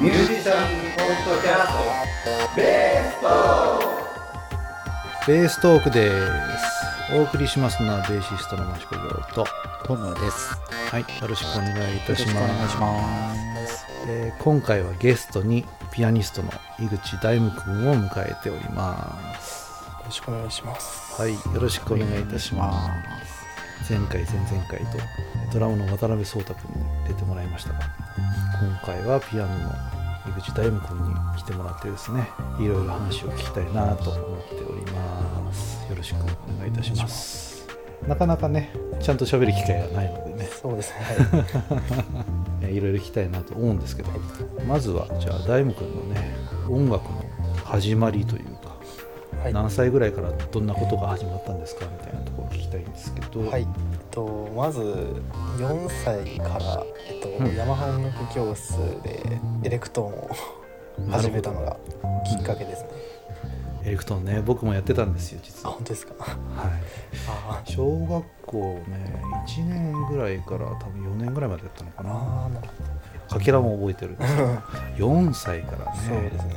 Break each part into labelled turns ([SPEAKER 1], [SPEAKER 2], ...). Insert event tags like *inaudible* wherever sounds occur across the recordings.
[SPEAKER 1] ミュージシャンポッドキャストベーストー
[SPEAKER 2] ベーストークですお送りしますのはベーシストの益子亮と
[SPEAKER 3] トムです。
[SPEAKER 2] はいよろしくお願いいたします
[SPEAKER 3] よろくお願いします。
[SPEAKER 2] えー今回はゲストにピアニストの井口大夢くんを迎えております
[SPEAKER 4] よろしくお願いします。
[SPEAKER 2] はいよろしくお願いいたします前回前々回とドラムの渡辺壮太くんに出てもらいましたが今回はピアノの井口大夢くんに来てもらってですねいろいろ話を聞きたいなと思っておりますよろしくお願いいたしますなかなかねちゃんと喋る機会がないのでね
[SPEAKER 4] そうですね。は
[SPEAKER 2] えー *laughs* いろいろ聞きたいなと思うんですけどまずはじゃあ大夢くんのね音楽の始まりというか、
[SPEAKER 4] い。はい。
[SPEAKER 2] 何歳ぐらいからどんなことが始まったんですかみたいなところを聞きたいんですけど、
[SPEAKER 4] はい。えっとまず4歳からえっと、
[SPEAKER 2] うん。
[SPEAKER 4] ヤマハ音楽教室でエレクトーンを始めたのがきっかけですね。
[SPEAKER 2] エレクトーンね僕もやってたんですよ実
[SPEAKER 4] あ
[SPEAKER 2] は、
[SPEAKER 4] 本当ですか？
[SPEAKER 2] はい、
[SPEAKER 4] あ
[SPEAKER 2] 小学校ね1年ぐらいから多分4年ぐらいまでやったのか
[SPEAKER 4] あ
[SPEAKER 2] な。
[SPEAKER 4] あなる
[SPEAKER 2] かけらも覚えてる。ん。です
[SPEAKER 4] ほど。
[SPEAKER 2] 4歳からね。
[SPEAKER 4] そうですね。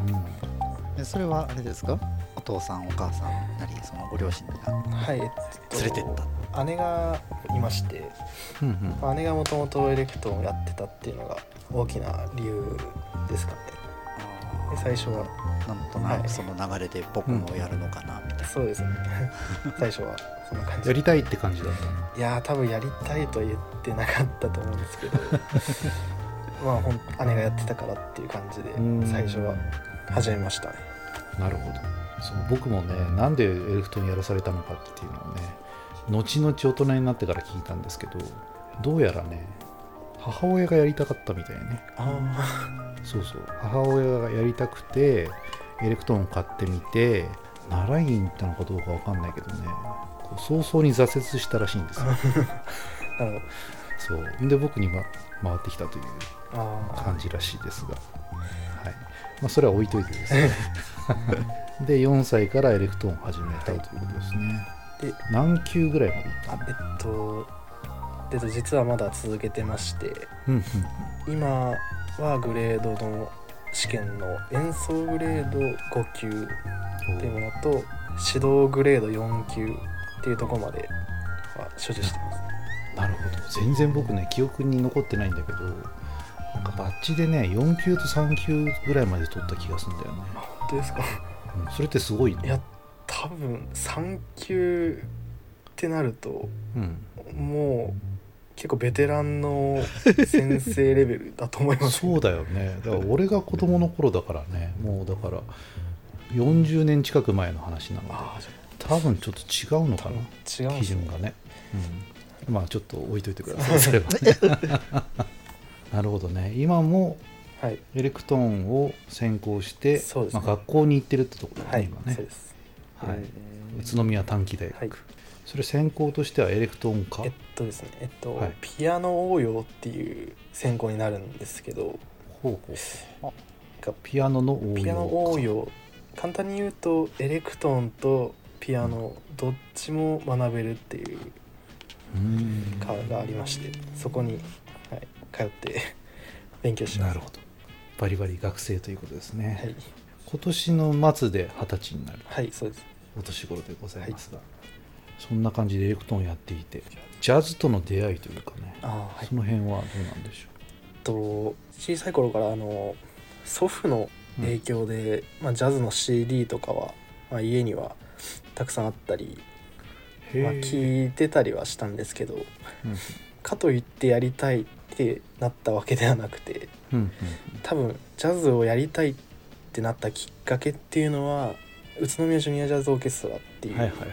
[SPEAKER 2] うん。
[SPEAKER 3] でそれはあれですか？お父さんお母さんなりそのご両親が
[SPEAKER 4] はい。えっと
[SPEAKER 3] 連れてった。
[SPEAKER 4] 姉がいまして、
[SPEAKER 2] うんうん。
[SPEAKER 4] まあ姉がもともとエレクトーンをやってたっていうのが大きな理由ですかね。で最初は
[SPEAKER 3] なんとな
[SPEAKER 4] はい
[SPEAKER 3] くその流れで僕もやるのかなみたいな、
[SPEAKER 4] そうですね。*laughs* 最初はそんな感じ。
[SPEAKER 2] や。りたいって感じだったの？
[SPEAKER 4] いやー多分やりたいとは言ってなかったと思うんですけど。*laughs* まあほん姉がやってたからっていう感じで
[SPEAKER 2] うん。
[SPEAKER 4] 最初は始めましたね。
[SPEAKER 2] なるほどそう僕もねなんでエレクトーンやらされたのかっていうのをね後々大人になってから聞いたんですけどどうやらね母親がやりたかったみたいね。
[SPEAKER 4] あ
[SPEAKER 2] そうそう。母親がやりたくてエレクトーンを買ってみて習いに行ったのかどうかわかんないけどね早々に挫折したらしいんですよ。*laughs* そう。で僕に、ま、回ってきたという感じらしいですが、はい。まあ、それは置いといてですね *laughs* で4歳からエレクトーンを始めたということですね、
[SPEAKER 4] で
[SPEAKER 2] 何級ぐらいまでいったの
[SPEAKER 4] あえっとえっと実はまだ続けてまして
[SPEAKER 2] うんうん
[SPEAKER 4] 今はグレードの試験の演奏グレード5級っていうものと指導グレード4級っていうところまでは所持してます。
[SPEAKER 2] なるほど。全然僕ね記憶に残ってないんだけどなんかバッジでね4級と3級ぐらいまで取った気がするんだよね、
[SPEAKER 4] 本当ですか？
[SPEAKER 2] うん。それってすごいね。
[SPEAKER 4] いや多分3級ってなると
[SPEAKER 2] うん、
[SPEAKER 4] もう結構ベテランの先生レベルだと思います。
[SPEAKER 2] そうだよね。だから俺が子供の頃だからね。もうだから40年近く前の話なので多分ちょっと違うのかな。
[SPEAKER 4] あ違うん
[SPEAKER 2] 基準がね、うん、まあちょっと置いといてください。それは *laughs* なるほどね。今も
[SPEAKER 4] はい。
[SPEAKER 2] エレクトーンを専攻して、
[SPEAKER 4] そうですね。
[SPEAKER 2] まあ、学校に行ってるってところだね、
[SPEAKER 4] はい。
[SPEAKER 2] 今ね。
[SPEAKER 4] そうです。
[SPEAKER 2] はい。
[SPEAKER 3] え
[SPEAKER 2] 宇都宮短期大学、
[SPEAKER 4] はい。
[SPEAKER 2] それ専攻としてはエレクトーンか？
[SPEAKER 4] えっとですね。えっと、
[SPEAKER 2] はい。
[SPEAKER 4] ピアノ応用っていう専攻になるんですけど。
[SPEAKER 2] ほうほう。
[SPEAKER 4] が
[SPEAKER 2] ピアノの応用
[SPEAKER 4] ピアノ応用。簡単に言うとエレクトーンとピアノどっちも学べるっていう
[SPEAKER 2] うん。
[SPEAKER 4] 科がありましてそこに、はい、通って勉強します。
[SPEAKER 2] なるほどバリバリ学生ということですね、
[SPEAKER 4] はい、
[SPEAKER 2] 今年の末で二十歳になる。
[SPEAKER 4] はい、そうです。
[SPEAKER 2] お年頃でございますが、そんな感じでエレクトーンやっていてジャズとの出会いというかね、
[SPEAKER 4] ああはい。
[SPEAKER 2] その辺はどうなんでしょ
[SPEAKER 4] と小さい頃からあの祖父の影響で、まあ、ジャズの CD とかは、まあ、家にはたくさんあったり、
[SPEAKER 2] う
[SPEAKER 4] まあ、聞いてたりはしたんですけど
[SPEAKER 2] うん。
[SPEAKER 4] かといってやりたいってなったわけではなくて
[SPEAKER 2] うんうん
[SPEAKER 4] 多分ジャズをやりたいってなったきっかけっていうのは宇都宮ジュニアジャズオーケストラっていう
[SPEAKER 2] はいはいはい。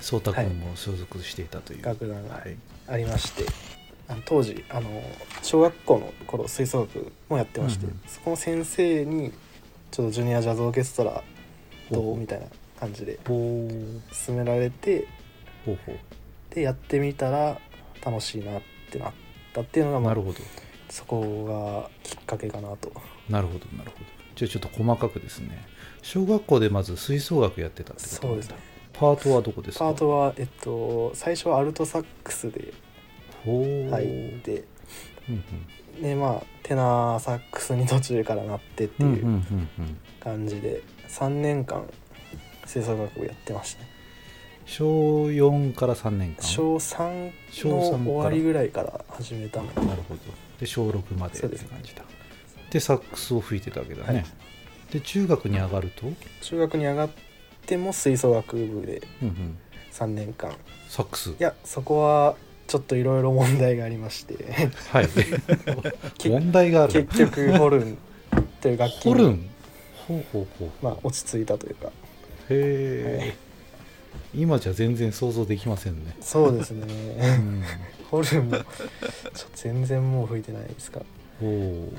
[SPEAKER 2] 颯太君も所属していたという、
[SPEAKER 4] 楽団が
[SPEAKER 2] はい
[SPEAKER 4] ありまして、あの当時あの小学校の頃吹奏楽もやってまして、
[SPEAKER 2] うんうん。
[SPEAKER 4] そこの先生にちょっとジュニアジャズオーケストラど
[SPEAKER 2] ほう
[SPEAKER 4] うみたいな感じで勧められてでやってみたら楽しいなってなったっていうのが、まあ
[SPEAKER 2] うなるほど
[SPEAKER 4] そこがきっかけかなと。
[SPEAKER 2] なるほどなるほど。じゃあちょっと細かくですね。小学校でまず吹奏楽やってたってこと
[SPEAKER 4] そうですね。
[SPEAKER 2] パートはどこですか？
[SPEAKER 4] パートはえっと最初はアルトサックスで入って。
[SPEAKER 2] うんうん。
[SPEAKER 4] でまあテナーサックスに途中からなってっていうん感じで、3年間吹奏楽部やってました。ね
[SPEAKER 2] 小4から3年間？
[SPEAKER 4] 小3
[SPEAKER 2] 小
[SPEAKER 4] の
[SPEAKER 2] 3から。
[SPEAKER 4] 終わりぐらいから始めたの。
[SPEAKER 2] なるほどで小6まで。って感じだでサックスを吹いてたわけだね、
[SPEAKER 4] はい。
[SPEAKER 2] で中学に上がると、
[SPEAKER 4] 中学に上がっても吹奏楽部で
[SPEAKER 2] うんうん、
[SPEAKER 4] 3年間。い
[SPEAKER 2] サックス。
[SPEAKER 4] やそこはちょっといろいろ問題がありまして。
[SPEAKER 2] はい。*laughs*
[SPEAKER 4] け
[SPEAKER 2] 問題がある。
[SPEAKER 4] 結局ホルンという楽器に。
[SPEAKER 2] ホルン？ほうほうほう。
[SPEAKER 4] まあ落ち着いたというか。
[SPEAKER 2] へえ、今じゃ全然想像できませんね、
[SPEAKER 4] そうですね。
[SPEAKER 2] うん、
[SPEAKER 4] ホルンも全然もう吹いてないですか。
[SPEAKER 2] おお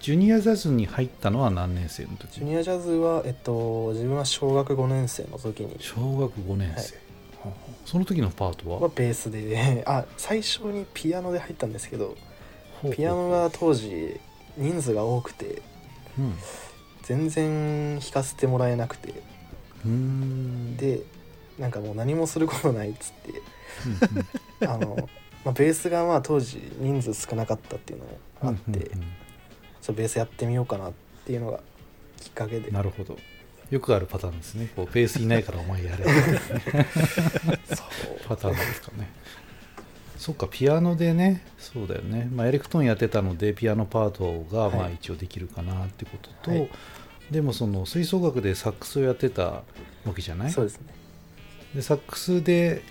[SPEAKER 2] ジュニアジャズに入ったのは何年生の時？
[SPEAKER 4] ジュニアジャズはえっと自分は小学5年生の時に。
[SPEAKER 2] 小学5年生、
[SPEAKER 4] はい。
[SPEAKER 2] その時のパートは？
[SPEAKER 4] はベースで。あ最初にピアノで入ったんですけどピアノが当時人数が多くて
[SPEAKER 2] うん。
[SPEAKER 4] 全然弾かせてもらえなくて。
[SPEAKER 2] うーん。
[SPEAKER 4] でなんかもう何もすることないっつって。
[SPEAKER 2] うんうん。*laughs*
[SPEAKER 4] あの、まあ、ベースがまあ当時人数少なかったっていうのもあって、
[SPEAKER 2] うんうんうん。
[SPEAKER 4] ちょっとベースやってみようかなっていうのがきっかけで。
[SPEAKER 2] なるほど。よくあるパターンですね。こうベースいないからお前やれ。*laughs* パターンですかね。そっかピアノでね。そうだよね、まあ、エレクトーンやってたのでピアノパートが
[SPEAKER 4] はい。
[SPEAKER 2] まあ一応できるかなってことと、
[SPEAKER 4] はい。
[SPEAKER 2] でもその吹奏楽でサックスをやってたわけじゃない？
[SPEAKER 4] そうですね。
[SPEAKER 2] でサックスで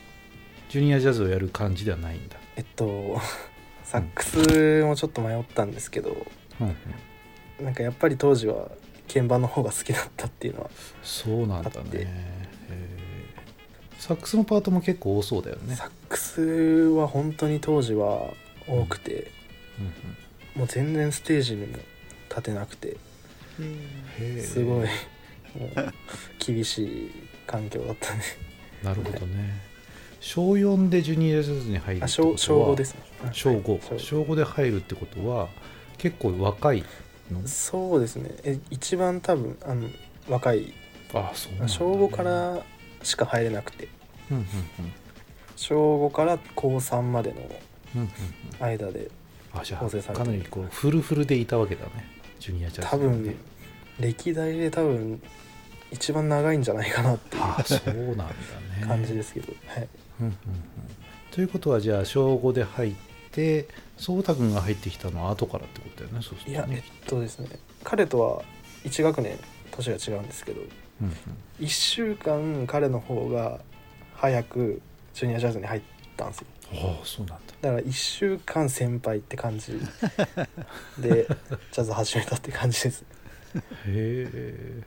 [SPEAKER 2] ジュニアジャズをやる感じではないんだ、
[SPEAKER 4] えっとサックスもちょっと迷ったんですけど
[SPEAKER 2] うんうん。
[SPEAKER 4] なんかやっぱり当時は鍵盤の方が好きだったっていうのは
[SPEAKER 2] そうなんだね。サックスのパートも結構多そうだよね。
[SPEAKER 4] サックスは本当に当時は多くて、
[SPEAKER 2] うん。うん
[SPEAKER 4] もう全然ステージにも立てなくてすごいもう厳しい環境だったね。
[SPEAKER 2] なるほどね小4でジュニアジャズに入るって
[SPEAKER 4] あ
[SPEAKER 2] ことは
[SPEAKER 4] 小小5ですね。
[SPEAKER 2] 小5、
[SPEAKER 4] はい。
[SPEAKER 2] 小5で入るってことは結構若いの？
[SPEAKER 4] そうですね。え一番多分あの若い。
[SPEAKER 2] あそうなんだね。
[SPEAKER 4] 小5からしか入れなくて。
[SPEAKER 2] うんうん
[SPEAKER 4] 小5から高3までの
[SPEAKER 2] うんうんうん。うん
[SPEAKER 4] 間で
[SPEAKER 2] あじゃ
[SPEAKER 4] 構成されてる。
[SPEAKER 2] あかなりこうフルフルでいたわけだねジュニアジャズね
[SPEAKER 4] 分歴代で多分一番長いんじゃないかなっていう
[SPEAKER 2] あそうなんだね。
[SPEAKER 4] 感じですけど、はい、
[SPEAKER 2] うんということはじゃあ小5で入って颯太君が入ってきたのは後からってことだよねそうするとね。
[SPEAKER 4] いやえっとですね彼とは1学年年が違うんですけど
[SPEAKER 2] うんうん。
[SPEAKER 4] 1週間彼の方が早くジュニアジャズに入ったんですよ。
[SPEAKER 2] ああそうなんだ。
[SPEAKER 4] だから1週間先輩って感じ *laughs* でジャズ始めたって感じです。
[SPEAKER 2] へえ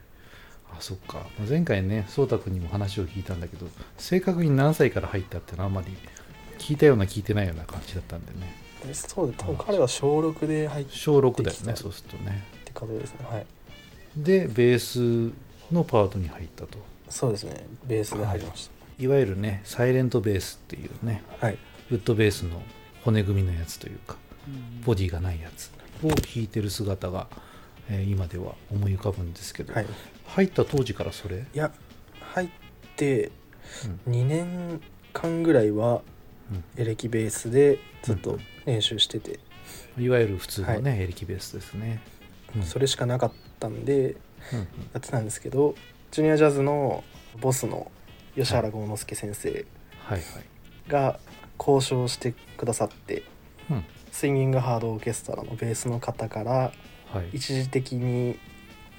[SPEAKER 2] あそっか。まあ前回ね颯太君にも話を聞いたんだけど正確に何歳から入ったってのはあんまり聞いたような聞いてないような感じだったんでね。
[SPEAKER 4] でそうで多分彼は小6で入っ
[SPEAKER 2] 小6だよねそうするとね。
[SPEAKER 4] て方ですね。はい。
[SPEAKER 2] でベースのパートに入ったと。
[SPEAKER 4] そうですね。ベースで入りまし
[SPEAKER 2] い。わゆるねサイレントベースっていうね
[SPEAKER 4] たはい。
[SPEAKER 2] ウッドベースの骨組みのやつというかボディがないやつを弾いてる姿が、えー今では思い浮かぶんですけど、
[SPEAKER 4] はい
[SPEAKER 2] 入った当時からそれ、
[SPEAKER 4] いや入って
[SPEAKER 2] うん。
[SPEAKER 4] 2年間ぐらいはエレキベースでずっと練習してて、
[SPEAKER 2] いわゆる普通のね、
[SPEAKER 4] は
[SPEAKER 2] エレキベースですね、うん。
[SPEAKER 4] それしかなかったんで
[SPEAKER 2] うんうん。
[SPEAKER 4] やってたんですけどジュニアジャズのボスの吉原豪之介先生が交渉してくださって
[SPEAKER 2] うん。
[SPEAKER 4] スインギングハードオーケストラのベースの方から
[SPEAKER 2] はい。
[SPEAKER 4] 一時的に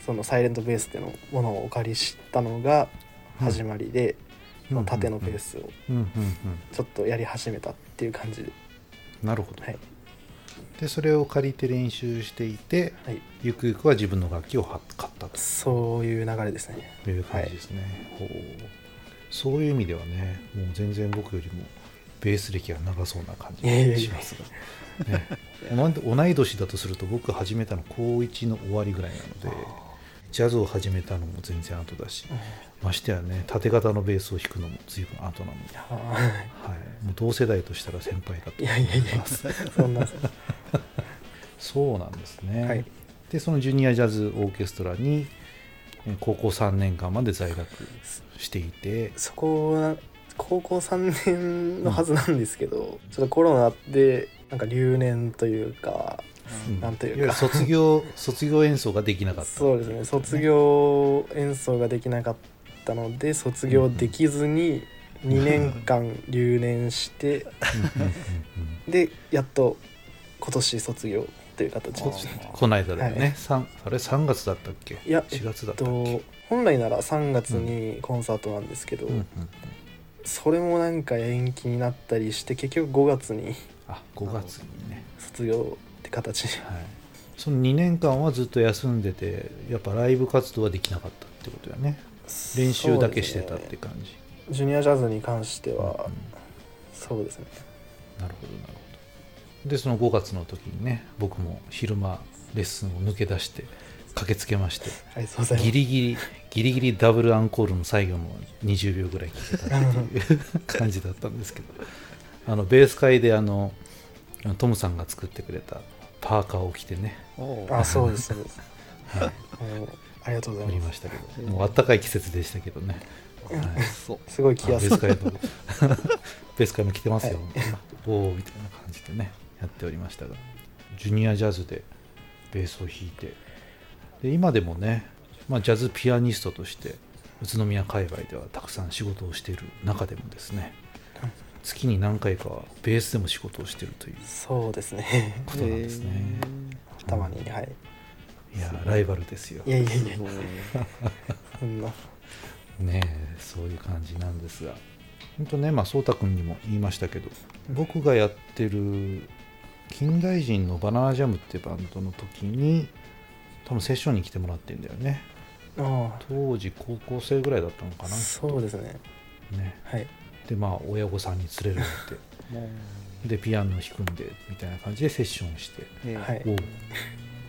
[SPEAKER 4] そのサイレントベースでのものをお借りしたのが始まりで、その縦のベースを
[SPEAKER 2] うん。うん。うん。
[SPEAKER 4] ちょっとやり始めたっていう感じ。で、
[SPEAKER 2] なるほど、
[SPEAKER 4] はい。
[SPEAKER 2] でそれを借りて練習していて
[SPEAKER 4] はい、
[SPEAKER 2] ゆくゆくは自分の楽器をは買った
[SPEAKER 4] そういう流れですね。
[SPEAKER 2] という感じですね、ほう。そういう意味ではねもう全然僕よりもベース歴が長そうな感じがしますが、ね、同同い年だとすると僕始めたの高1の終わりぐらいなのでジャズを始めたのも全然後だしましてやね縦型のベースを弾くのも随分後なので、
[SPEAKER 4] は
[SPEAKER 2] はい、もう同世代としたら先輩だと
[SPEAKER 4] いいやいやいやそんな
[SPEAKER 2] そうなんですね、
[SPEAKER 4] はい。
[SPEAKER 2] でそのジュニアジャズオーケストラにえー高校3年間まで在学していて。
[SPEAKER 4] そこは高校3年のはずなんですけど、ちょっとコロナでなんか留年というか
[SPEAKER 2] うん
[SPEAKER 4] なんというか。
[SPEAKER 2] 卒業卒業演奏ができなかった。
[SPEAKER 4] そうですね。卒業演奏ができなかったので卒業できずに2年間留年して
[SPEAKER 2] うん。うん。うん。うん。
[SPEAKER 4] でやっと今年卒業という形
[SPEAKER 2] こ
[SPEAKER 4] で
[SPEAKER 2] この間だよね、
[SPEAKER 4] はい。
[SPEAKER 2] 三あれ3月だったっけ？
[SPEAKER 4] いや
[SPEAKER 2] 4月だ
[SPEAKER 4] えっ
[SPEAKER 2] ったっけ、
[SPEAKER 4] と本来なら3月にコンサートなんですけど、
[SPEAKER 2] うん。うん。
[SPEAKER 4] それもなんか延期になったりして結局5月に
[SPEAKER 2] あ5月にね、
[SPEAKER 4] 卒業って形。に
[SPEAKER 2] はい、その2年間はずっと休んでてやっぱライブ活動はできなかったってことだよね。練習だけしてたって感じ、
[SPEAKER 4] ジュニアジャズに関しては
[SPEAKER 2] うん
[SPEAKER 4] そうですね。
[SPEAKER 2] なるほどなるほど。でその5月の時にね僕も昼間レッスンを抜け出して駆けつけましてギリギリギリギリダブルアンコールの最後の20秒ぐらい聞けたっていう *laughs* 感じだったんですけど。あのベース会であのトムさんが作ってくれたパーカーを着てね、
[SPEAKER 4] あそうですそうです。*laughs*
[SPEAKER 2] はい、
[SPEAKER 4] もう。ありがとうございま
[SPEAKER 2] ますしたけど。もう暖かい季節でしたけどね、はい。
[SPEAKER 3] そう。
[SPEAKER 4] すごい気
[SPEAKER 2] あベ
[SPEAKER 4] 安
[SPEAKER 2] ース会のベース会 *laughs* も来てますよ、おおみたいな感じでねやっておりましたが。ジュニアジャズでベースを弾いて。で今でもね、まあ、ジャズピアニストとして宇都宮界隈ではたくさん仕事をしている中でもですね月に何回かはベースでも仕事をしているという
[SPEAKER 4] そうですね。
[SPEAKER 2] ことなんですね、
[SPEAKER 4] たまにはい。
[SPEAKER 2] いやライバルですよ。
[SPEAKER 4] いやいやいや *laughs* そんな。
[SPEAKER 2] ねえそういう感じなんですが。本当ねまあ颯太君にも言いましたけど僕がやってる近代人のバナナジャムっていうバンドの時に多分セッションに来てもらってんだよね。
[SPEAKER 4] あ
[SPEAKER 2] 当時高校生ぐらいだったのか
[SPEAKER 4] あ
[SPEAKER 2] な。
[SPEAKER 4] そうですね。
[SPEAKER 2] ね。
[SPEAKER 4] はい
[SPEAKER 2] でまあ親御さんに連れられてでピアノ弾くんでみたいな感じでセッションして
[SPEAKER 4] はい。
[SPEAKER 2] おう。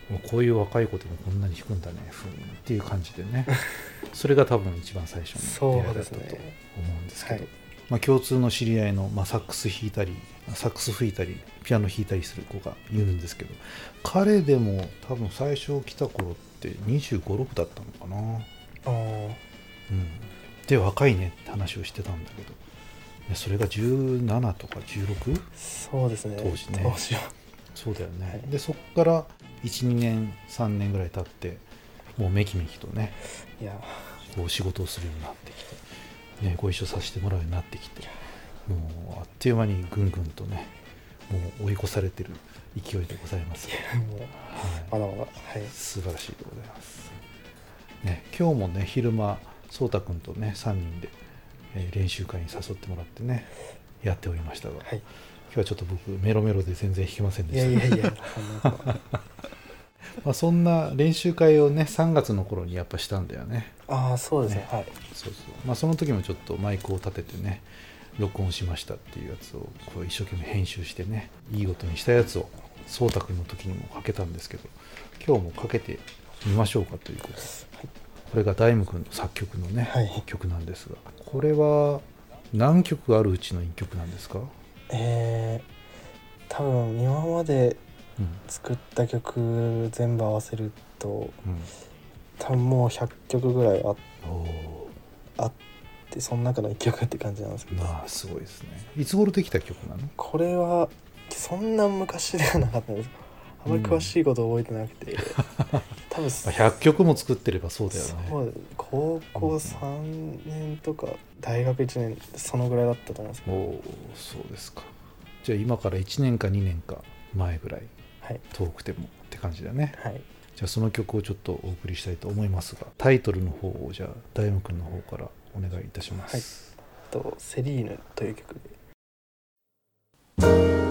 [SPEAKER 2] もうこういう若い子でもこんなに弾くんだねふんっていう感じでね。*laughs* それが多分一番最初の出会いだったと思うんですけど、
[SPEAKER 4] はい。
[SPEAKER 2] まあ、共通の知り合いの、まあ、サックス弾いたりサックス吹いたりピアノ弾いたりする子がいるんですけど彼でも多分最初来た頃って2 5 6だったのかな、
[SPEAKER 4] ああ
[SPEAKER 2] うん、で若いねって話をしてたんだけど。でそれが17とか 16?
[SPEAKER 4] そうですね。
[SPEAKER 2] 当時ね。そうだよね、
[SPEAKER 4] はい。
[SPEAKER 2] でそこから12年3年ぐらい経ってもうめきめきとね
[SPEAKER 4] いや。
[SPEAKER 2] こう仕事をするようになってきて、ね、ご一緒させてもらうようになってきてもうあっという間にぐんぐんとねもう追い越されてる勢いでございます、はい、
[SPEAKER 4] はい。
[SPEAKER 2] 素晴らしいでございます、ね、今日もね昼間颯太君とね3人で、えー練習会に誘ってもらってねやっておりましたが、
[SPEAKER 4] はい。
[SPEAKER 2] 今日はちょっと僕メロメロで全然弾けませんでした。
[SPEAKER 4] いやいやいや *laughs*
[SPEAKER 2] まあ、そんな練習会をね3月の頃にやっぱしたんだよね。
[SPEAKER 4] ああそうですね。はい。
[SPEAKER 2] そうそう。まあその時もちょっとマイクを立ててね録音しましたっていうやつをこう一生懸命編集してねいい音にしたやつを颯太君の時にもかけたんですけど今日もかけてみましょうかということでこれがダイム君の作曲のね、
[SPEAKER 4] はい。
[SPEAKER 2] 曲なんですがこれは何曲あるうちの1曲なんですか、
[SPEAKER 4] えー、多分今まで
[SPEAKER 2] うん
[SPEAKER 4] 作った曲全部合わせると
[SPEAKER 2] うん、
[SPEAKER 4] 多分もう100曲ぐらいあ
[SPEAKER 2] お
[SPEAKER 4] あってその中の1曲って感じなんですけど。
[SPEAKER 2] あすごいですね。いつ頃できた曲なの？
[SPEAKER 4] これはそんな昔ではなかったんです。あまり詳しいこと覚えてなくて、*laughs* 多分
[SPEAKER 2] 100曲も作ってればそうだよね。
[SPEAKER 4] 高校3年とか大学1年そのぐらいだったと思うんですけど。
[SPEAKER 2] おおそうですか。じゃあ今から1年か2年か前ぐらい
[SPEAKER 4] はい。
[SPEAKER 2] 遠くてもって感じだね。
[SPEAKER 4] はい。
[SPEAKER 2] じゃあその曲をちょっとお送りしたいと思いますがタイトルの方をじゃあ大夢君の方からお願いいたします、
[SPEAKER 4] と「セリーヌ」という曲で「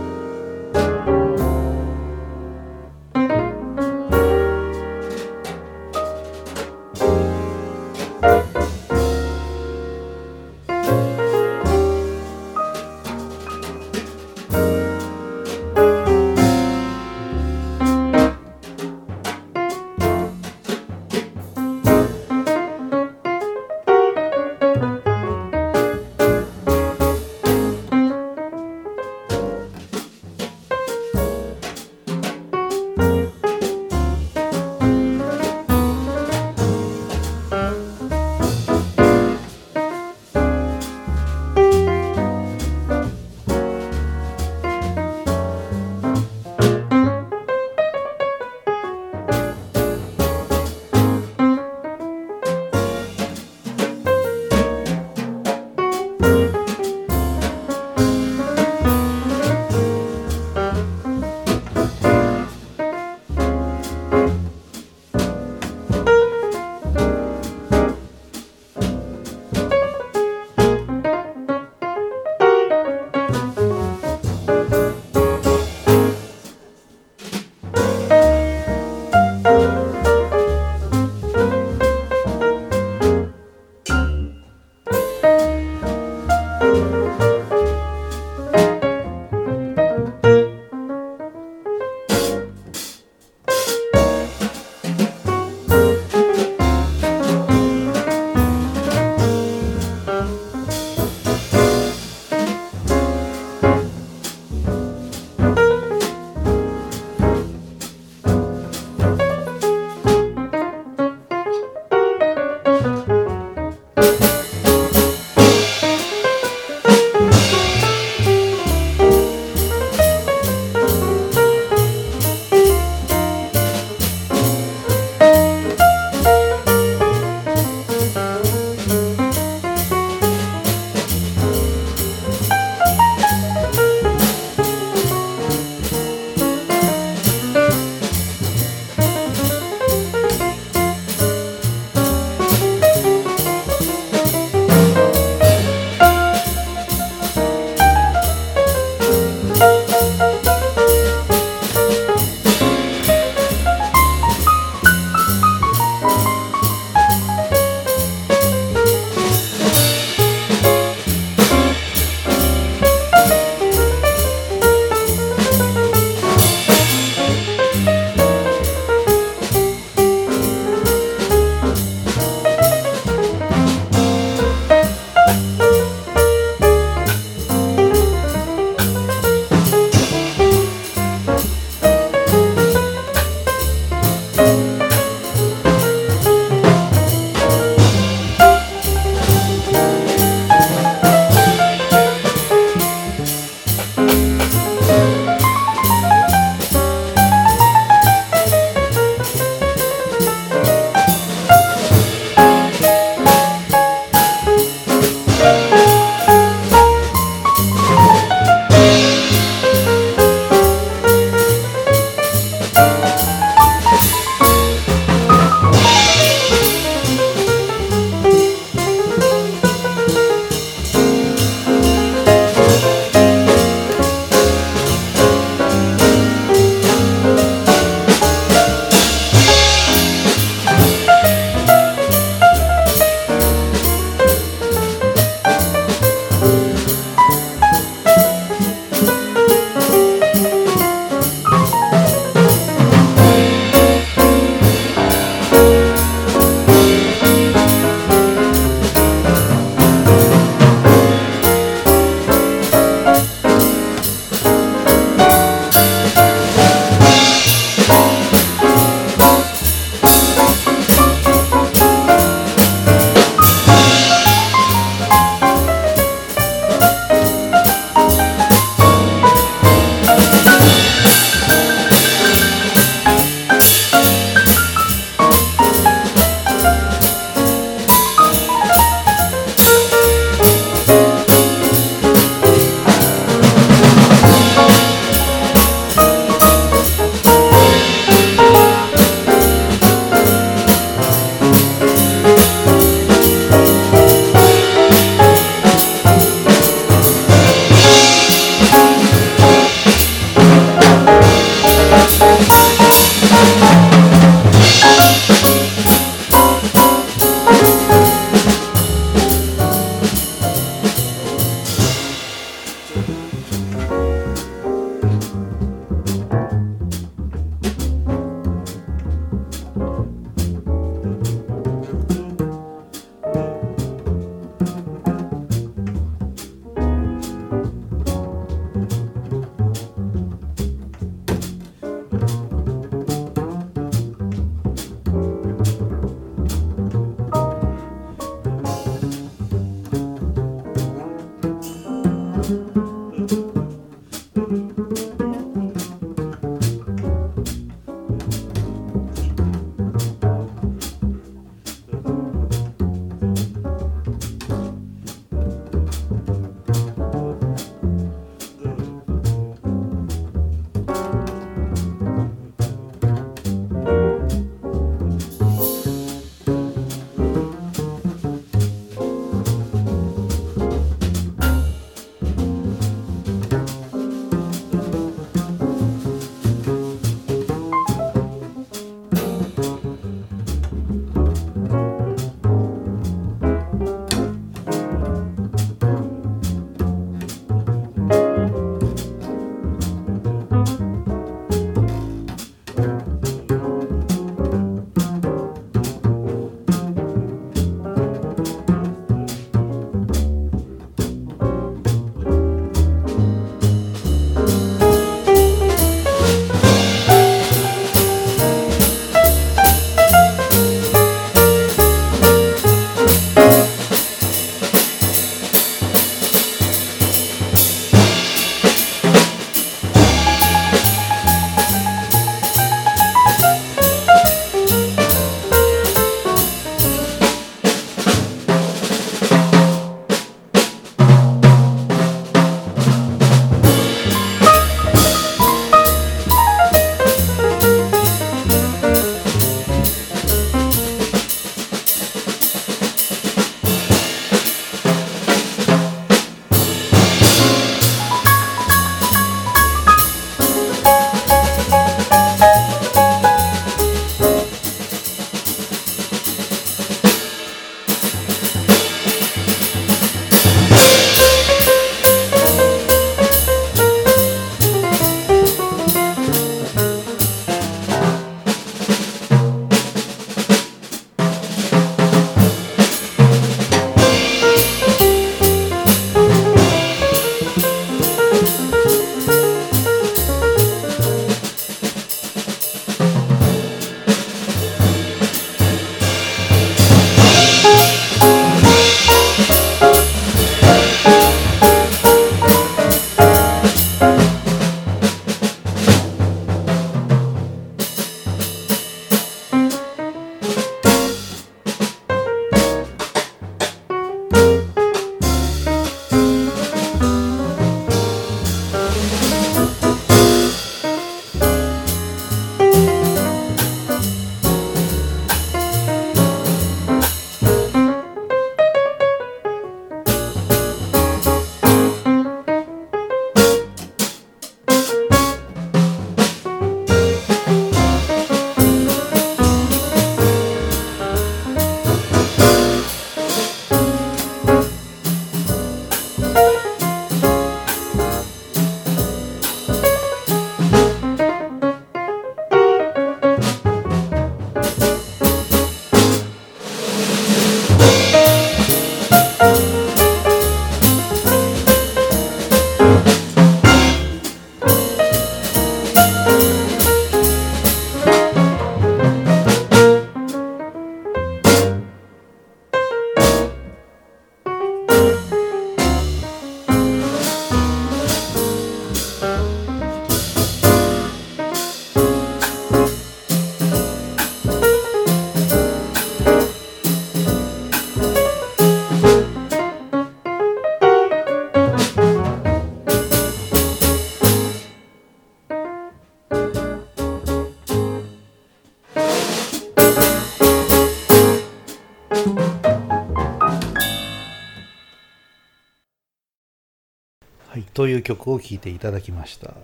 [SPEAKER 2] いう曲を聴いていただきました、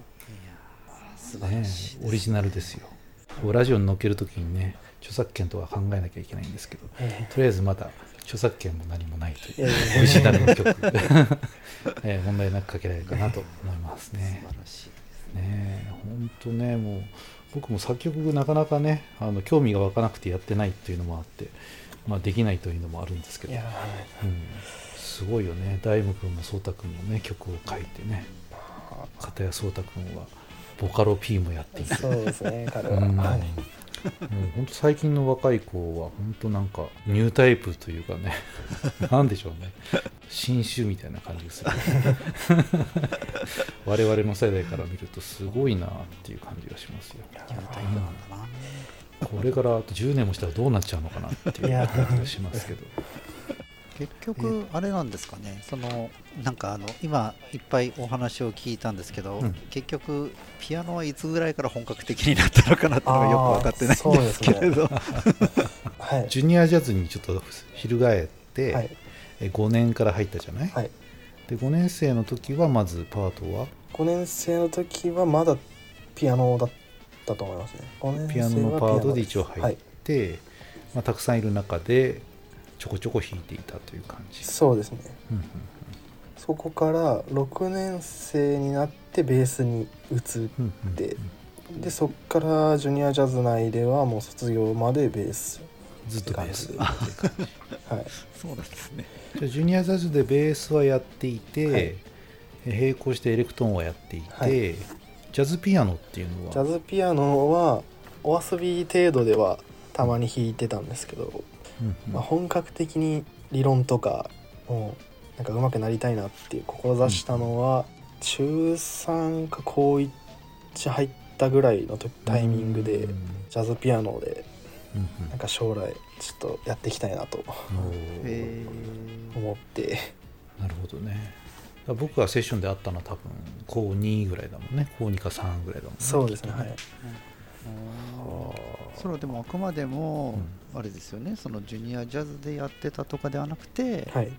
[SPEAKER 2] オリジナルですよ。ラジオに載っけるときにね著作権とか考えなきゃいけないんですけど
[SPEAKER 4] え
[SPEAKER 2] とりあえずまだ著作権も何もないという
[SPEAKER 4] いやいやいや
[SPEAKER 2] オリジナルの曲、*laughs* えー問題なくかけられるかなと思いますね。
[SPEAKER 3] 素晴らしいです
[SPEAKER 2] ね。え本当ねもう僕も作曲なかなかねあの興味が湧かなくてやってないっていうのもあって、まあ、できないというのもあるんですけど。うん、すごいよね。大夢君も颯太君もね曲を書いてね。片や颯太君はボカロ P もやっていて
[SPEAKER 4] そうですね彼は、
[SPEAKER 2] うん
[SPEAKER 4] はい。
[SPEAKER 2] もう本当最近の若い子は本当なんかニュータイプというかね。*laughs* なんでしょうね。新種みたいな感じがする。*laughs* 我々の世代から見るとすごいなっていう感じがしますよ。これからあと10年もしたらどうなっちゃうのかなっていう感じがしますけど
[SPEAKER 3] 結局あれなんですかね。そのなんかあの今いっぱいお話を聞いたんですけど、
[SPEAKER 2] うん。
[SPEAKER 3] 結局ピアノはいつぐらいから本格的になったのかなっていうのがよく分かってないんですけれど、*laughs*
[SPEAKER 4] はい。
[SPEAKER 2] ジュニアジャズにちょっと翻って、
[SPEAKER 4] はい。
[SPEAKER 2] え5年から入ったじゃない、
[SPEAKER 4] はい。
[SPEAKER 2] で5年生の時はまずパートは
[SPEAKER 4] ？5年生の時はまだピアノだったと思いますね。5年生は
[SPEAKER 2] ピアノのパートで一応
[SPEAKER 4] はい
[SPEAKER 2] 入って、まあ、たくさんいる中でちょこちょこ弾いていたという感じ、
[SPEAKER 4] そうですね。
[SPEAKER 2] うんうん
[SPEAKER 4] そこから6年生になってベースに移っ
[SPEAKER 2] うんうんうん
[SPEAKER 4] ででそっからジュニアジャズ内ではもう卒業までベース
[SPEAKER 2] ずっとベース。
[SPEAKER 4] はい。
[SPEAKER 3] そうなんですね。
[SPEAKER 2] じゃあジュニアジャズでベースはやっていて、
[SPEAKER 4] はい。
[SPEAKER 2] 並行してエレクトーンはやっていて、
[SPEAKER 4] はい。
[SPEAKER 2] ジャズピアノっていうのは？
[SPEAKER 4] ジャズピアノはお遊び程度ではたまに弾いてたんですけど、まあ、本格的に理論とかもうなんか上手くなりたいなっていう志したのは、中3か高1入ったぐらいの時タイミングで、
[SPEAKER 2] うん
[SPEAKER 4] ジャズピアノで
[SPEAKER 2] うんうん。
[SPEAKER 4] なんか将来ちょっとやっていきたいなと思って。
[SPEAKER 2] なるほどね。僕がセッションで会ったのは多分高2ぐらいだもんね。高2か3ぐらいだもんね。
[SPEAKER 4] そうですねはい。
[SPEAKER 2] きっとはあ
[SPEAKER 3] それはでもあくまでもあれですよね。そのジュニアジャズでやってたとかではなくて、
[SPEAKER 4] はい。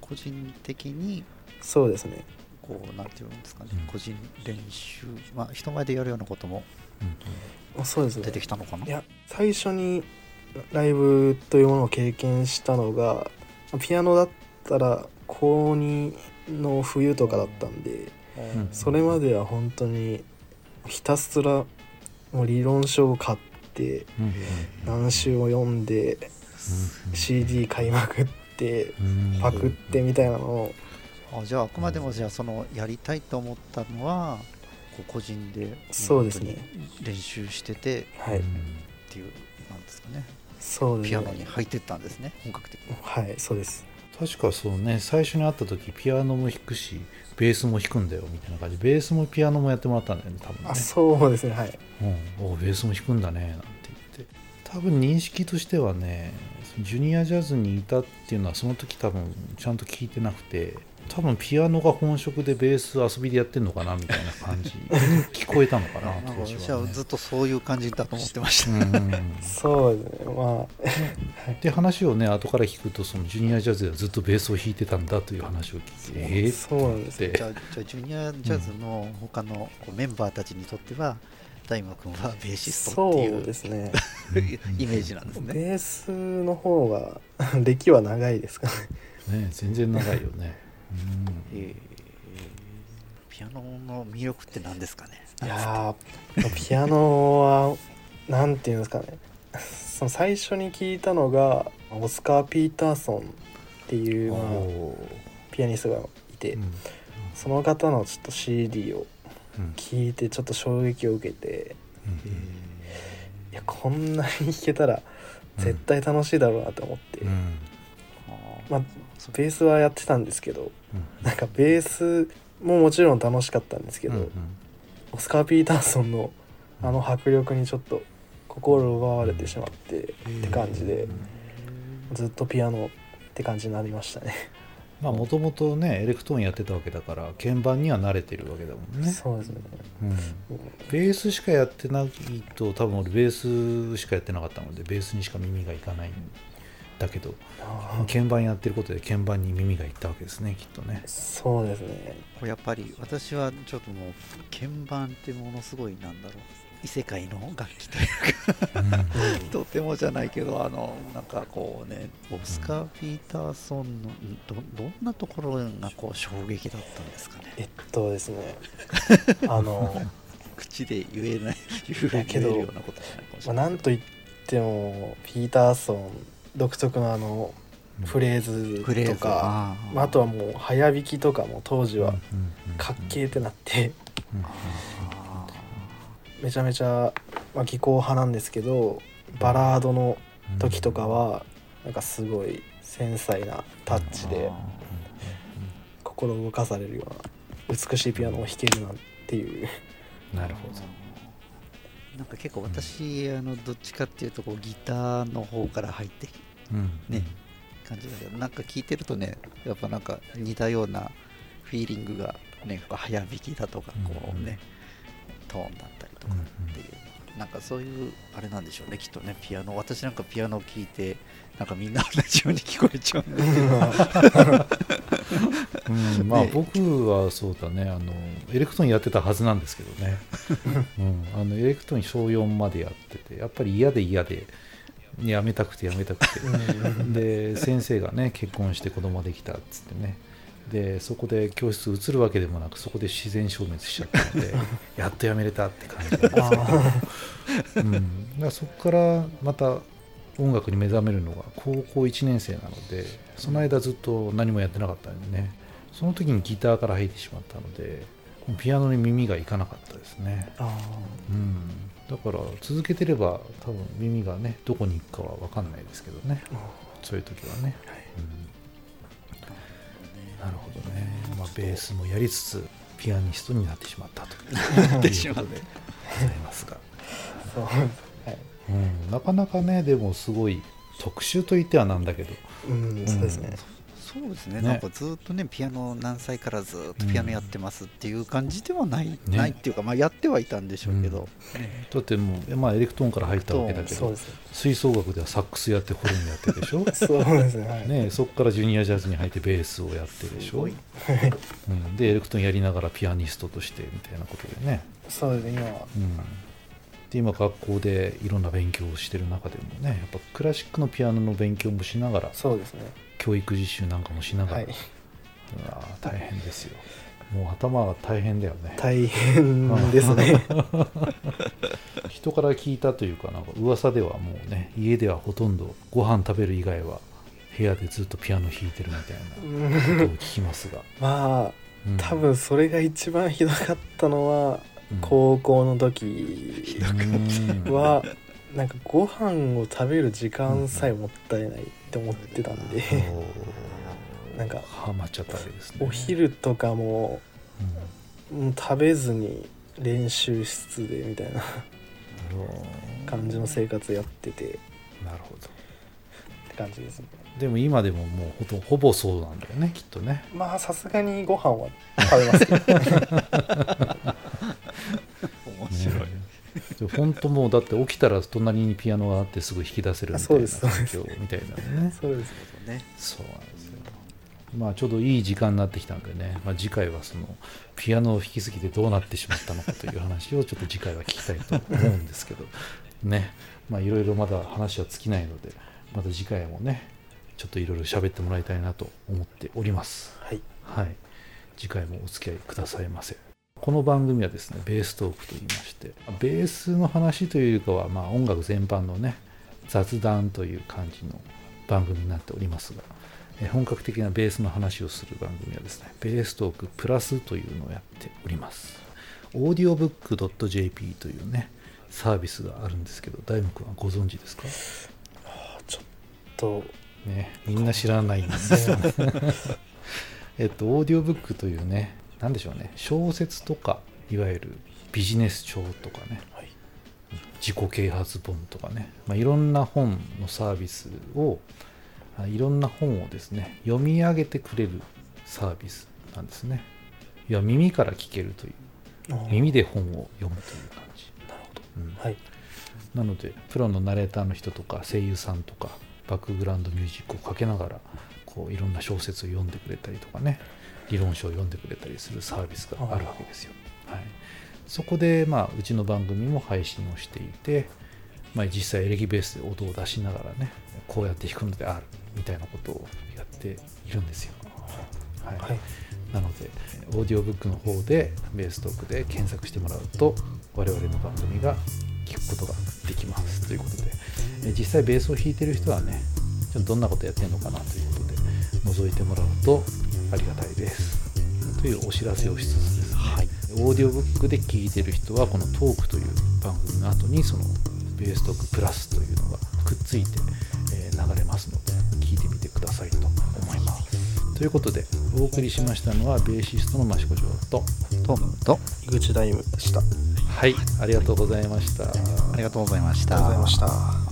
[SPEAKER 3] 個人的に
[SPEAKER 4] そうですね。
[SPEAKER 3] こうなんていうんですかね、
[SPEAKER 2] うん。
[SPEAKER 3] 個人練習まあ人前でやるようなことも出てきたのかな、
[SPEAKER 4] いや最初にライブというものを経験したのがピアノだったら高2の冬とかだったんで
[SPEAKER 2] うん。
[SPEAKER 4] それまでは本当にひたすらもう理論書を買っ何週も読んで
[SPEAKER 2] うん。
[SPEAKER 4] CD 買いまくって
[SPEAKER 2] うん。
[SPEAKER 4] パクってみたいなのを。
[SPEAKER 3] あじゃああくまでもじゃあそのやりたいと思ったのはこう個人で
[SPEAKER 4] そうですね。
[SPEAKER 3] 練習してて
[SPEAKER 4] はい。
[SPEAKER 2] うん
[SPEAKER 3] っていうなんですかね。
[SPEAKER 4] そうです
[SPEAKER 3] ピアノに
[SPEAKER 4] ね
[SPEAKER 3] 入ってったんですね本格的に。
[SPEAKER 4] はいそうです。
[SPEAKER 2] 確かそうね最初に会った時ピアノも弾くしベースも弾くんだよみたいな感じ。ベースもピアノもやってもらったんだよね多分ね。
[SPEAKER 4] あそうですねはい。
[SPEAKER 2] うん、おベースも弾くんだねなんて言って。多分認識としてはねジュニアジャズにいたっていうのはその時多分ちゃんと聞いてなくて多分ピアノが本職でベース遊びでやってんのかなみたいな感じ。に *laughs* 聞こえたのかな当時は、ね。
[SPEAKER 3] 私はずっとそういう感じだと思ってました、
[SPEAKER 2] うん。*laughs*
[SPEAKER 4] そうですねま
[SPEAKER 2] で話をね後から聞くとそのジュニアジャズではずっとベースを弾いてたんだという話を聞いてえ
[SPEAKER 4] あ
[SPEAKER 2] ー
[SPEAKER 4] そうなんです
[SPEAKER 3] じゃあじゃあジュニアジャズの他のメンバーたちにとっては大夢君はベーシスト
[SPEAKER 4] そう
[SPEAKER 3] っていう
[SPEAKER 4] ですね。*laughs*
[SPEAKER 3] イメージなんですね。
[SPEAKER 4] ベースの方が歴は長いですかね。
[SPEAKER 2] ね全然長いよね、うん
[SPEAKER 3] えーピアノの魅力って何ですかね？
[SPEAKER 4] いやーピアノはなんていうんですかね。*laughs* その最初に聞いたのがオスカー・ピーターソンっていう、まあ、
[SPEAKER 2] お
[SPEAKER 4] ピアニストがいて、
[SPEAKER 2] ーうん。
[SPEAKER 4] その方のちょっと CD を
[SPEAKER 2] うん。
[SPEAKER 4] 聞いてちょっと衝撃を受けて
[SPEAKER 2] うん。
[SPEAKER 4] いやこんなに弾けたら絶対楽しいだろうなと思って、
[SPEAKER 2] うん。
[SPEAKER 4] まあベースはやってたんですけど
[SPEAKER 2] うん。
[SPEAKER 4] なんかベースももちろん楽しかったんですけど、
[SPEAKER 2] うんうん。
[SPEAKER 4] オスカー・ピーターソンのあの迫力にちょっと心奪われてしまってって感じでずっとピアノって感じになりましたね。*laughs*
[SPEAKER 2] まあもともとねエレクトーンやってたわけだから鍵盤には慣れてるわけだもんね、
[SPEAKER 4] そうですね。
[SPEAKER 2] うん、ベースしかやってないと多分俺ベースしかやってなかったのでベースにしか耳がいかない。んだけど鍵盤やってることで鍵盤に耳がいったわけですねきっとね。
[SPEAKER 4] そうですね。
[SPEAKER 3] やっぱり私はちょっともう鍵盤ってものすごいなんだろう。異世界の楽器というか。*laughs* *laughs* とてもじゃないけどあのなんかこうねオスカー・ピーターソンのんどどんなところがこう衝撃だったんですかね。
[SPEAKER 4] えっとですね。*laughs* あの、
[SPEAKER 3] 口で言えない言え
[SPEAKER 4] やけど
[SPEAKER 3] 言えるようなことじゃないかもし
[SPEAKER 4] まあ、
[SPEAKER 3] れない、
[SPEAKER 4] なんといってもピーターソン独特のあのフレーズ
[SPEAKER 3] フレーズ。
[SPEAKER 4] とか、
[SPEAKER 3] あ
[SPEAKER 4] あ、あとはもう早弾きとかも当時は
[SPEAKER 2] うん
[SPEAKER 4] かっけーってなってめちゃめちゃ、まあ、技巧派なんですけどバラードの時とかはなんかすごい繊細なタッチで心動かされるような美しいピアノを弾けるなんていう。
[SPEAKER 2] なるほど。
[SPEAKER 3] ーなんか結構私、あのどっちかっていうとこうギターの方から入って
[SPEAKER 2] うん
[SPEAKER 3] ね感じだけどなんか聞いてるとねやっぱなんか似たようなフィーリングがね早弾きだとかこうね、トーンだったりとかっていう、なんかそういうあれなんでしょうねきっとねピアノ。私なんかピアノを聴いてなんかみんな同じように聞こえちゃうんですけど。
[SPEAKER 2] うん。まあ
[SPEAKER 3] ね。
[SPEAKER 2] 僕はそうだねあのエレクトーンやってたはずなんですけどね、*laughs* うん、あのエレクトーン小4までやっててやっぱり嫌で嫌でやめたくてやめたくて。で先生がね結婚して子供できたっつってね。でそこで教室移るわけでもなくそこで自然消滅しちゃったので *laughs* やっとやめれたって感じなんですけど、うん、だからそこからまた音楽に目覚めるのが高校1年生なのでその間ずっと何もやってなかったんでね。その時にギターから入ってしまったのでピアノに耳がいかなかったですね、
[SPEAKER 4] あ
[SPEAKER 2] うん、だから続けてれば多分耳がねどこに行くかは分かんないですけどね。そういう時はね、うん。なるほどね、まあ、ベースもやりつつピアニストになってしまったという。*laughs*
[SPEAKER 3] ってしまった。
[SPEAKER 2] ことでございますが、
[SPEAKER 4] はい。
[SPEAKER 2] うん、なかなかねでもすごい特集といってはなんだけど。
[SPEAKER 4] うんそうですね、
[SPEAKER 3] そうですね。
[SPEAKER 2] ね。
[SPEAKER 3] なんかずっとねピアノ何歳からずっとピアノやってますっていう感じではない、
[SPEAKER 2] ね。
[SPEAKER 3] ないっていうかまあやってはいたんでしょうけど、
[SPEAKER 2] だってもう、まあ、エレクトーンから入ったわけだけど吹奏楽ではサックスやってホルンやってるでしょ？*laughs*
[SPEAKER 4] そうですね。はい。
[SPEAKER 2] ね、そこからジュニアジャズに入ってベースをやってるでしょ、うん、でエレクトーンやりながらピアニストとしてみたいなことでね、
[SPEAKER 4] そうですね今は。
[SPEAKER 2] うん、で今学校でいろんな勉強をしてる中でもねやっぱクラシックのピアノの勉強もしながら
[SPEAKER 4] そうですね
[SPEAKER 2] 教育実習なんかもしながら、
[SPEAKER 4] はい。
[SPEAKER 2] 大変ですよ。もう頭が大変だよね。
[SPEAKER 4] 大変ですね。*laughs*
[SPEAKER 2] 人から聞いたというかなんか噂ではもうね家ではほとんどご飯食べる以外は部屋でずっとピアノ弾いてるみたいなことを聞きますが、*laughs*
[SPEAKER 4] まあ
[SPEAKER 2] うん。
[SPEAKER 4] 多分それが一番ひどかったのは
[SPEAKER 2] うん。
[SPEAKER 4] 高校の時
[SPEAKER 2] うん
[SPEAKER 4] はなんかご飯を食べる時間さえもったいないって思ってたんで。
[SPEAKER 2] お *laughs*
[SPEAKER 4] なんか
[SPEAKER 2] ハマっちゃったわけですね。
[SPEAKER 4] お昼とかも
[SPEAKER 2] うん。
[SPEAKER 4] もう食べずに練習室でみたいな
[SPEAKER 2] うん
[SPEAKER 4] 感じの生活やってて。って
[SPEAKER 2] なるほど。
[SPEAKER 4] 感じですね。
[SPEAKER 2] でも今でももうほとほぼそうなんだよねきっとね。
[SPEAKER 4] まあさすがにご飯は食べますけど。*laughs*
[SPEAKER 3] 面白い、
[SPEAKER 2] ねで本当もうだって起きたら隣にピアノがあってすぐ弾き出せるみたいな環境みたいなね。
[SPEAKER 4] そうです
[SPEAKER 3] ね。
[SPEAKER 2] そうなんですよ。まあちょうどいい時間になってきたんでね、まあ、次回はそのピアノを弾きすぎてどうなってしまったのかという話をちょっと次回は聞きたいと思うんですけど。*laughs* ね。まあいろいろまだ話は尽きないのでまた次回もねちょっといろいろ喋ってもらいたいなと思っております。
[SPEAKER 4] はい。
[SPEAKER 2] はい。次回もお付き合いくださいませこの番組はですねベーストークと言いましてベースの話というよりかは、まあ、音楽全般のね雑談という感じの番組になっておりますがえ本格的なベースの話をする番組はですねベーストークプラスというのをやっておりますオーディオブック .jp というねサービスがあるんですけど大夢君はご存知ですか？
[SPEAKER 4] と
[SPEAKER 2] ね、みんな知らないんですよね。*laughs* えっと、オーディオブックというね、なんでしょうね、小説とか、いわゆるビジネス書とかね、
[SPEAKER 4] はい。
[SPEAKER 2] 自己啓発本とかね、まあ、いろんな本のサービスを、あいろんな本をですね、読み上げてくれるサービスなんですね。いや、耳から聞けるという、耳で本を読むという感じ。
[SPEAKER 4] なるほど。
[SPEAKER 2] うん。
[SPEAKER 4] はい。
[SPEAKER 2] なのでプロのナレーターの人とか声優さんとかバックグラウンドミュージックをかけながらこういろんな小説を読んでくれたりとかね理論書を読んでくれたりするサービスがあるわけですよ。はい、そこで、まあ、うちの番組も配信をしていて、まあ、実際エレキベースで音を出しながらねこうやって弾くのであるみたいなことをやっているんですよ。はい。
[SPEAKER 4] はい。
[SPEAKER 2] なのでオーディオブックの方でベーストークで検索してもらうと我々の番組が聞くことができますということで。え実際ベースを弾いてる人はねどんなことやってるのかなということで覗いてもらうとありがたいです。というお知らせをしつつですね、オーディオブックで聞いてる人はこのトークという番組の後にそのベーストークプラスというのがくっついて、えー流れますので聞いてみてくださいと思います。ということでお送りしましたのはベーシストの益子城と
[SPEAKER 3] トムと
[SPEAKER 4] 井口大夢でした。あり
[SPEAKER 2] はい。ありがとうございました。
[SPEAKER 3] ありがとうございました。
[SPEAKER 4] がとうございました